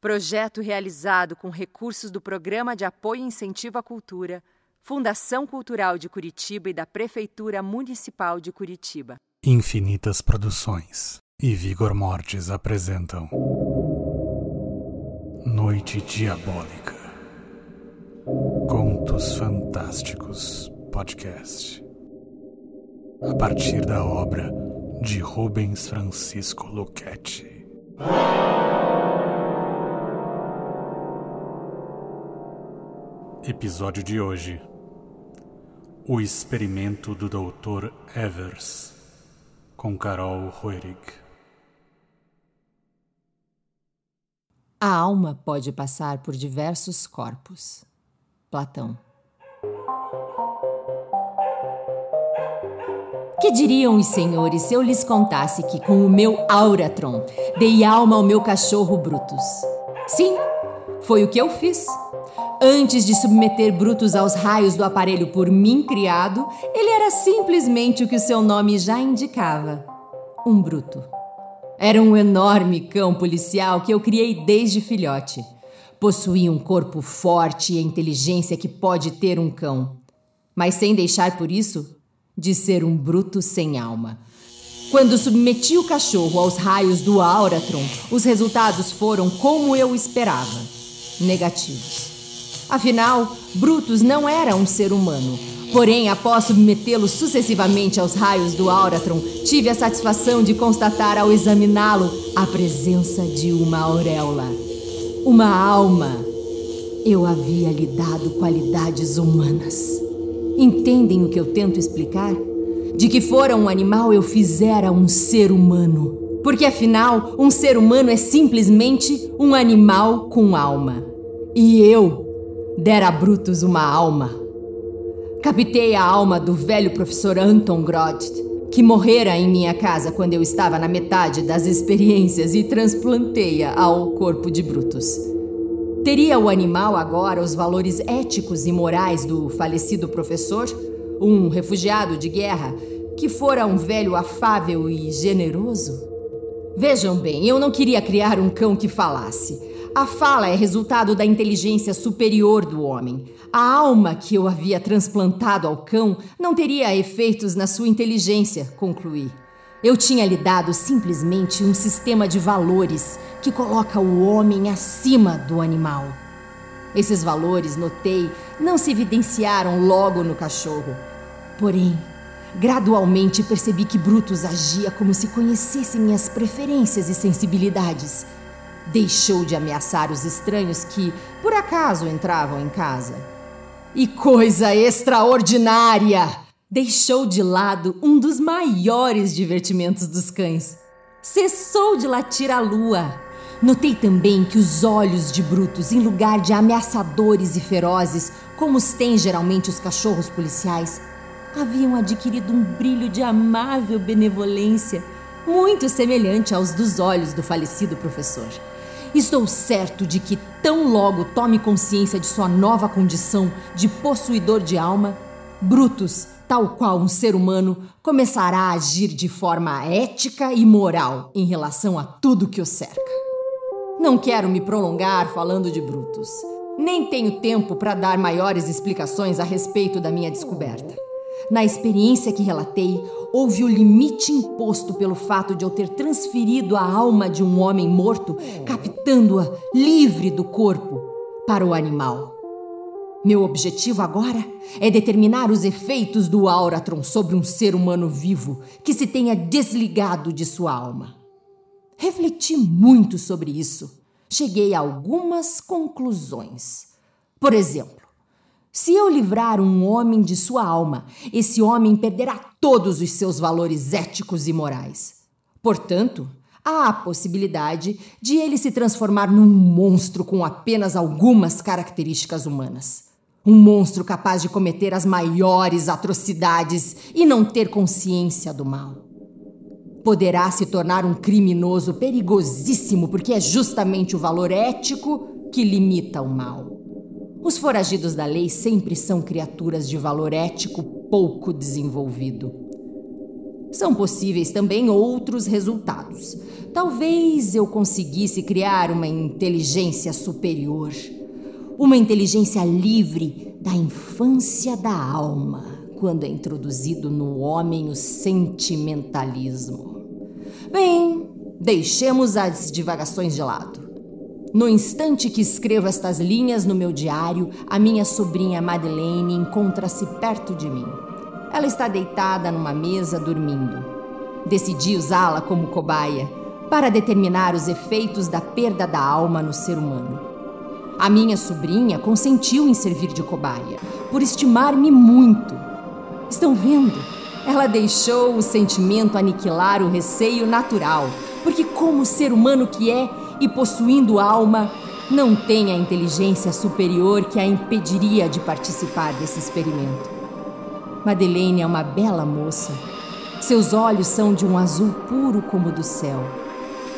Projeto realizado com recursos do Programa de Apoio e Incentivo à Cultura, Fundação Cultural de Curitiba e da Prefeitura Municipal de Curitiba. Infinitas Produções e Vigor Mortis apresentam Noite Diabólica Contos Fantásticos Podcast a partir da obra de Rubens Francisco Luchetti. Episódio de hoje: O experimento do Dr. Evers, com Carol Roerig. A alma pode passar por diversos corpos. Platão. Que diriam os senhores se eu lhes contasse que, com o meu Auratron, dei alma ao meu cachorro Brutus? Sim, foi o que eu fiz. Antes de submeter Brutus aos raios do aparelho por mim criado, ele era simplesmente o que o seu nome já indicava: um bruto. Era um enorme cão policial que eu criei desde filhote. Possuía um corpo forte e a inteligência que pode ter um cão, mas sem deixar por isso de ser um bruto sem alma. Quando submeti o cachorro aos raios do Auratron, os resultados foram como eu esperava: negativos. Afinal, Brutus não era um ser humano. Porém, após submetê-lo sucessivamente aos raios do Auratron, tive a satisfação de constatar ao examiná-lo a presença de uma auréola, uma alma. Eu havia lhe dado qualidades humanas. Entendem o que eu tento explicar? De que fora um animal eu fizera um ser humano. Porque afinal, um ser humano é simplesmente um animal com alma. E eu dera a Brutus uma alma. Captei a alma do velho professor Anton Grodt, que morrera em minha casa quando eu estava na metade das experiências e transplantei-a ao corpo de Brutus. Teria o animal agora os valores éticos e morais do falecido professor, um refugiado de guerra que fora um velho afável e generoso? Vejam bem, eu não queria criar um cão que falasse. A fala é resultado da inteligência superior do homem. A alma que eu havia transplantado ao cão não teria efeitos na sua inteligência, concluí. Eu tinha lhe dado simplesmente um sistema de valores que coloca o homem acima do animal. Esses valores, notei, não se evidenciaram logo no cachorro. Porém, gradualmente percebi que Brutus agia como se conhecesse minhas preferências e sensibilidades Deixou de ameaçar os estranhos que, por acaso, entravam em casa. E coisa extraordinária! Deixou de lado um dos maiores divertimentos dos cães. Cessou de latir a lua. Notei também que os olhos de Brutus, em lugar de ameaçadores e ferozes, como os têm geralmente os cachorros policiais, haviam adquirido um brilho de amável benevolência, muito semelhante aos dos olhos do falecido professor. Estou certo de que, tão logo tome consciência de sua nova condição de possuidor de alma, Brutus, tal qual um ser humano, começará a agir de forma ética e moral em relação a tudo que o cerca. Não quero me prolongar falando de Brutus. Nem tenho tempo para dar maiores explicações a respeito da minha descoberta. Na experiência que relatei, houve o limite imposto pelo fato de eu ter transferido a alma de um homem morto, captando-a livre do corpo, para o animal. Meu objetivo agora é determinar os efeitos do Auratron sobre um ser humano vivo que se tenha desligado de sua alma. Refleti muito sobre isso. Cheguei a algumas conclusões. Por exemplo, se eu livrar um homem de sua alma, esse homem perderá todos os seus valores éticos e morais. Portanto, há a possibilidade de ele se transformar num monstro com apenas algumas características humanas. Um monstro capaz de cometer as maiores atrocidades e não ter consciência do mal. Poderá se tornar um criminoso perigosíssimo porque é justamente o valor ético que limita o mal. Os foragidos da lei sempre são criaturas de valor ético pouco desenvolvido. São possíveis também outros resultados. Talvez eu conseguisse criar uma inteligência superior, uma inteligência livre da infância da alma, quando é introduzido no homem o sentimentalismo. Bem, deixemos as divagações de lado. No instante que escrevo estas linhas no meu diário, a minha sobrinha Madeleine encontra-se perto de mim. Ela está deitada numa mesa dormindo. Decidi usá-la como cobaia para determinar os efeitos da perda da alma no ser humano. A minha sobrinha consentiu em servir de cobaia, por estimar-me muito. Estão vendo? Ela deixou o sentimento aniquilar o receio natural, porque, como ser humano que é, e possuindo alma, não tem a inteligência superior que a impediria de participar desse experimento. Madeleine é uma bela moça. Seus olhos são de um azul puro como o do céu.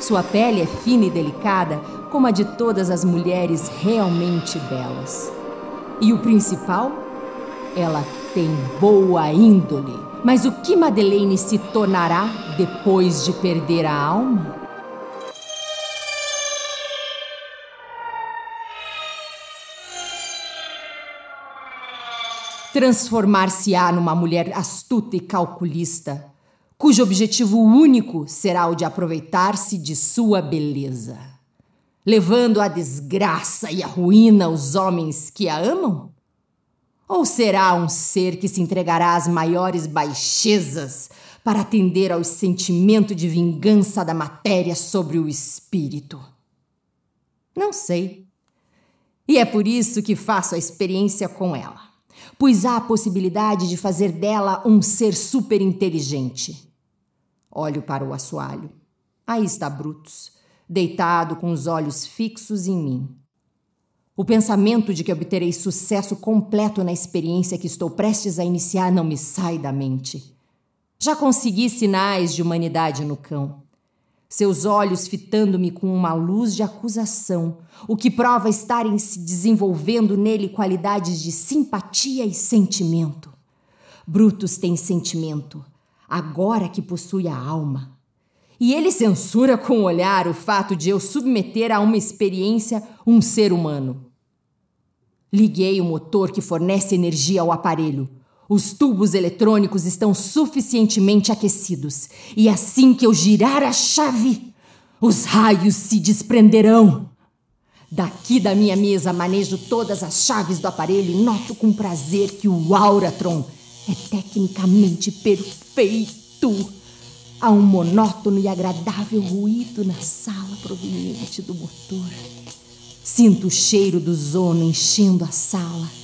Sua pele é fina e delicada, como a de todas as mulheres realmente belas. E o principal? Ela tem boa índole. Mas o que Madeleine se tornará depois de perder a alma? Transformar-se-á numa mulher astuta e calculista, cujo objetivo único será o de aproveitar-se de sua beleza, levando à desgraça e à ruína os homens que a amam? Ou será um ser que se entregará às maiores baixezas para atender ao sentimento de vingança da matéria sobre o espírito? Não sei. E é por isso que faço a experiência com ela pois há a possibilidade de fazer dela um ser superinteligente. Olho para o assoalho. Aí está Brutus, deitado com os olhos fixos em mim. O pensamento de que obterei sucesso completo na experiência que estou prestes a iniciar não me sai da mente. Já consegui sinais de humanidade no cão seus olhos fitando-me com uma luz de acusação, o que prova estarem se desenvolvendo nele qualidades de simpatia e sentimento. Brutus tem sentimento, agora que possui a alma. E ele censura com o olhar o fato de eu submeter a uma experiência um ser humano. Liguei o motor que fornece energia ao aparelho os tubos eletrônicos estão suficientemente aquecidos, e assim que eu girar a chave, os raios se desprenderão. Daqui da minha mesa manejo todas as chaves do aparelho e noto com prazer que o Auratron é tecnicamente perfeito. Há um monótono e agradável ruído na sala proveniente do motor. Sinto o cheiro do zono enchendo a sala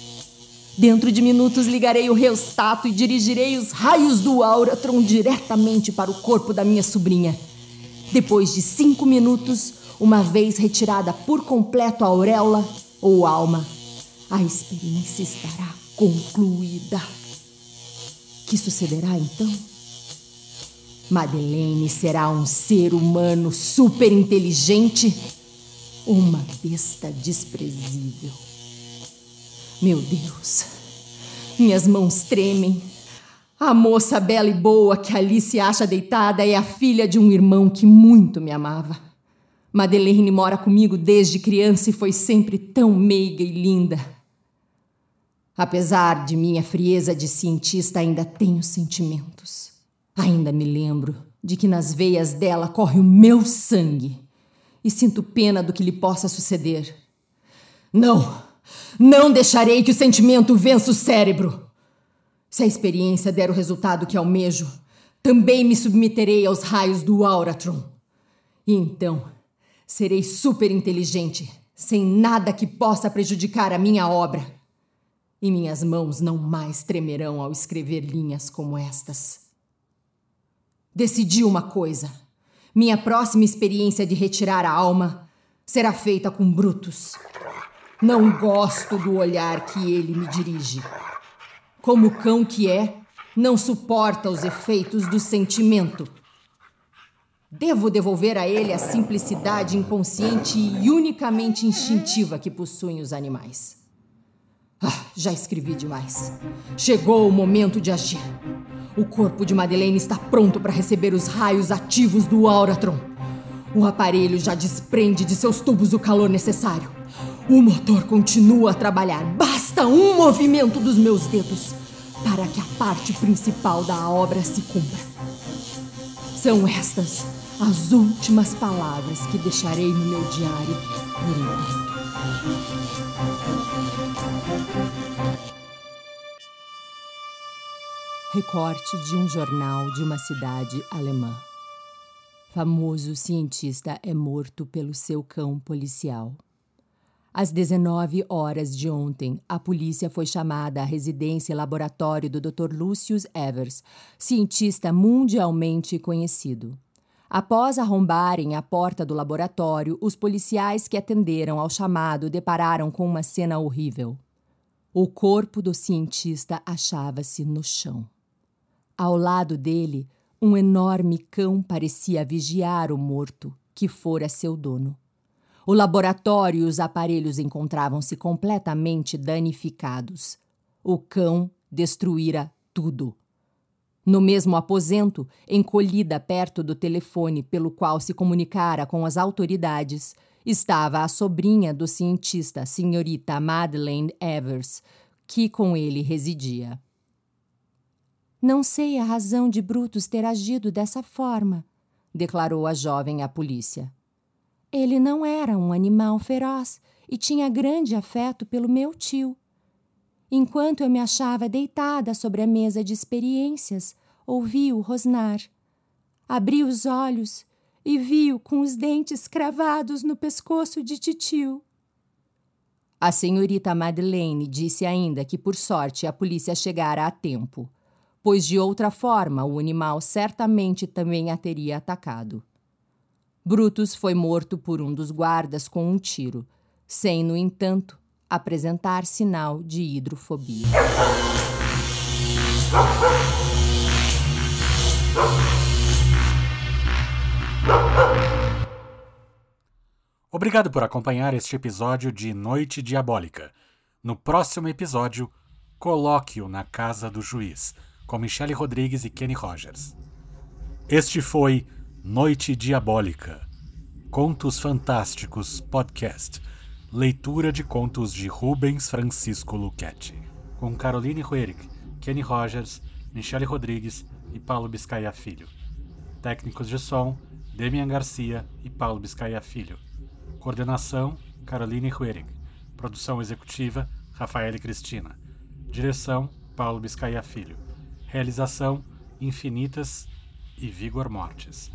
Dentro de minutos ligarei o reustato e dirigirei os raios do Auratron diretamente para o corpo da minha sobrinha. Depois de cinco minutos, uma vez retirada por completo a auréola ou alma, a experiência estará concluída. Que sucederá então? Madeleine será um ser humano super inteligente, uma besta desprezível. Meu Deus, minhas mãos tremem. A moça bela e boa que ali se acha deitada é a filha de um irmão que muito me amava. Madeleine mora comigo desde criança e foi sempre tão meiga e linda. Apesar de minha frieza de cientista, ainda tenho sentimentos. Ainda me lembro de que nas veias dela corre o meu sangue e sinto pena do que lhe possa suceder. Não! Não deixarei que o sentimento vença o cérebro. Se a experiência der o resultado que almejo, também me submeterei aos raios do Auratron. E então, serei super inteligente, sem nada que possa prejudicar a minha obra. E minhas mãos não mais tremerão ao escrever linhas como estas. Decidi uma coisa: minha próxima experiência de retirar a alma será feita com Brutus. Não gosto do olhar que ele me dirige. Como cão que é, não suporta os efeitos do sentimento. Devo devolver a ele a simplicidade inconsciente e unicamente instintiva que possuem os animais. Ah, já escrevi demais. Chegou o momento de agir. O corpo de Madeleine está pronto para receber os raios ativos do Auratron. O aparelho já desprende de seus tubos o calor necessário. O motor continua a trabalhar. Basta um movimento dos meus dedos para que a parte principal da obra se cumpra. São estas as últimas palavras que deixarei no meu diário por enquanto. Recorte de um jornal de uma cidade alemã. Famoso cientista é morto pelo seu cão policial. Às 19 horas de ontem, a polícia foi chamada à residência e laboratório do Dr. Lucius Evers, cientista mundialmente conhecido. Após arrombarem a porta do laboratório, os policiais que atenderam ao chamado depararam com uma cena horrível. O corpo do cientista achava-se no chão. Ao lado dele, um enorme cão parecia vigiar o morto, que fora seu dono. O laboratório e os aparelhos encontravam-se completamente danificados. O cão destruíra tudo. No mesmo aposento, encolhida perto do telefone pelo qual se comunicara com as autoridades, estava a sobrinha do cientista, senhorita Madeleine Evers, que com ele residia. Não sei a razão de Brutus ter agido dessa forma, declarou a jovem à polícia. Ele não era um animal feroz e tinha grande afeto pelo meu tio. Enquanto eu me achava deitada sobre a mesa de experiências, ouvi-o rosnar. Abri os olhos e vi-o com os dentes cravados no pescoço de titio. A senhorita Madeleine disse ainda que, por sorte, a polícia chegara a tempo, pois de outra forma o animal certamente também a teria atacado. Brutus foi morto por um dos guardas com um tiro, sem, no entanto, apresentar sinal de hidrofobia. Obrigado por acompanhar este episódio de Noite Diabólica. No próximo episódio, Colóquio na Casa do Juiz, com Michele Rodrigues e Kenny Rogers. Este foi Noite Diabólica. Contos Fantásticos Podcast. Leitura de contos de Rubens Francisco Luchetti. Com Caroline Huerig, Kenny Rogers, Michele Rodrigues e Paulo Biscaia Filho. Técnicos de som, Demian Garcia e Paulo Biscaia Filho. Coordenação, Caroline Huerig. Produção executiva, Rafael Cristina. Direção, Paulo Biscaia Filho. Realização, Infinitas e Vigor Mortes.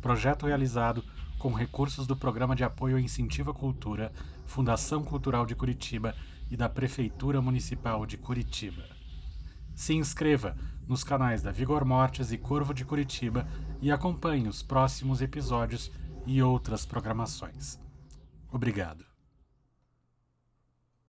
Projeto realizado com recursos do Programa de Apoio e Incentivo à Cultura, Fundação Cultural de Curitiba e da Prefeitura Municipal de Curitiba. Se inscreva nos canais da Vigor Mortes e Corvo de Curitiba e acompanhe os próximos episódios e outras programações. Obrigado.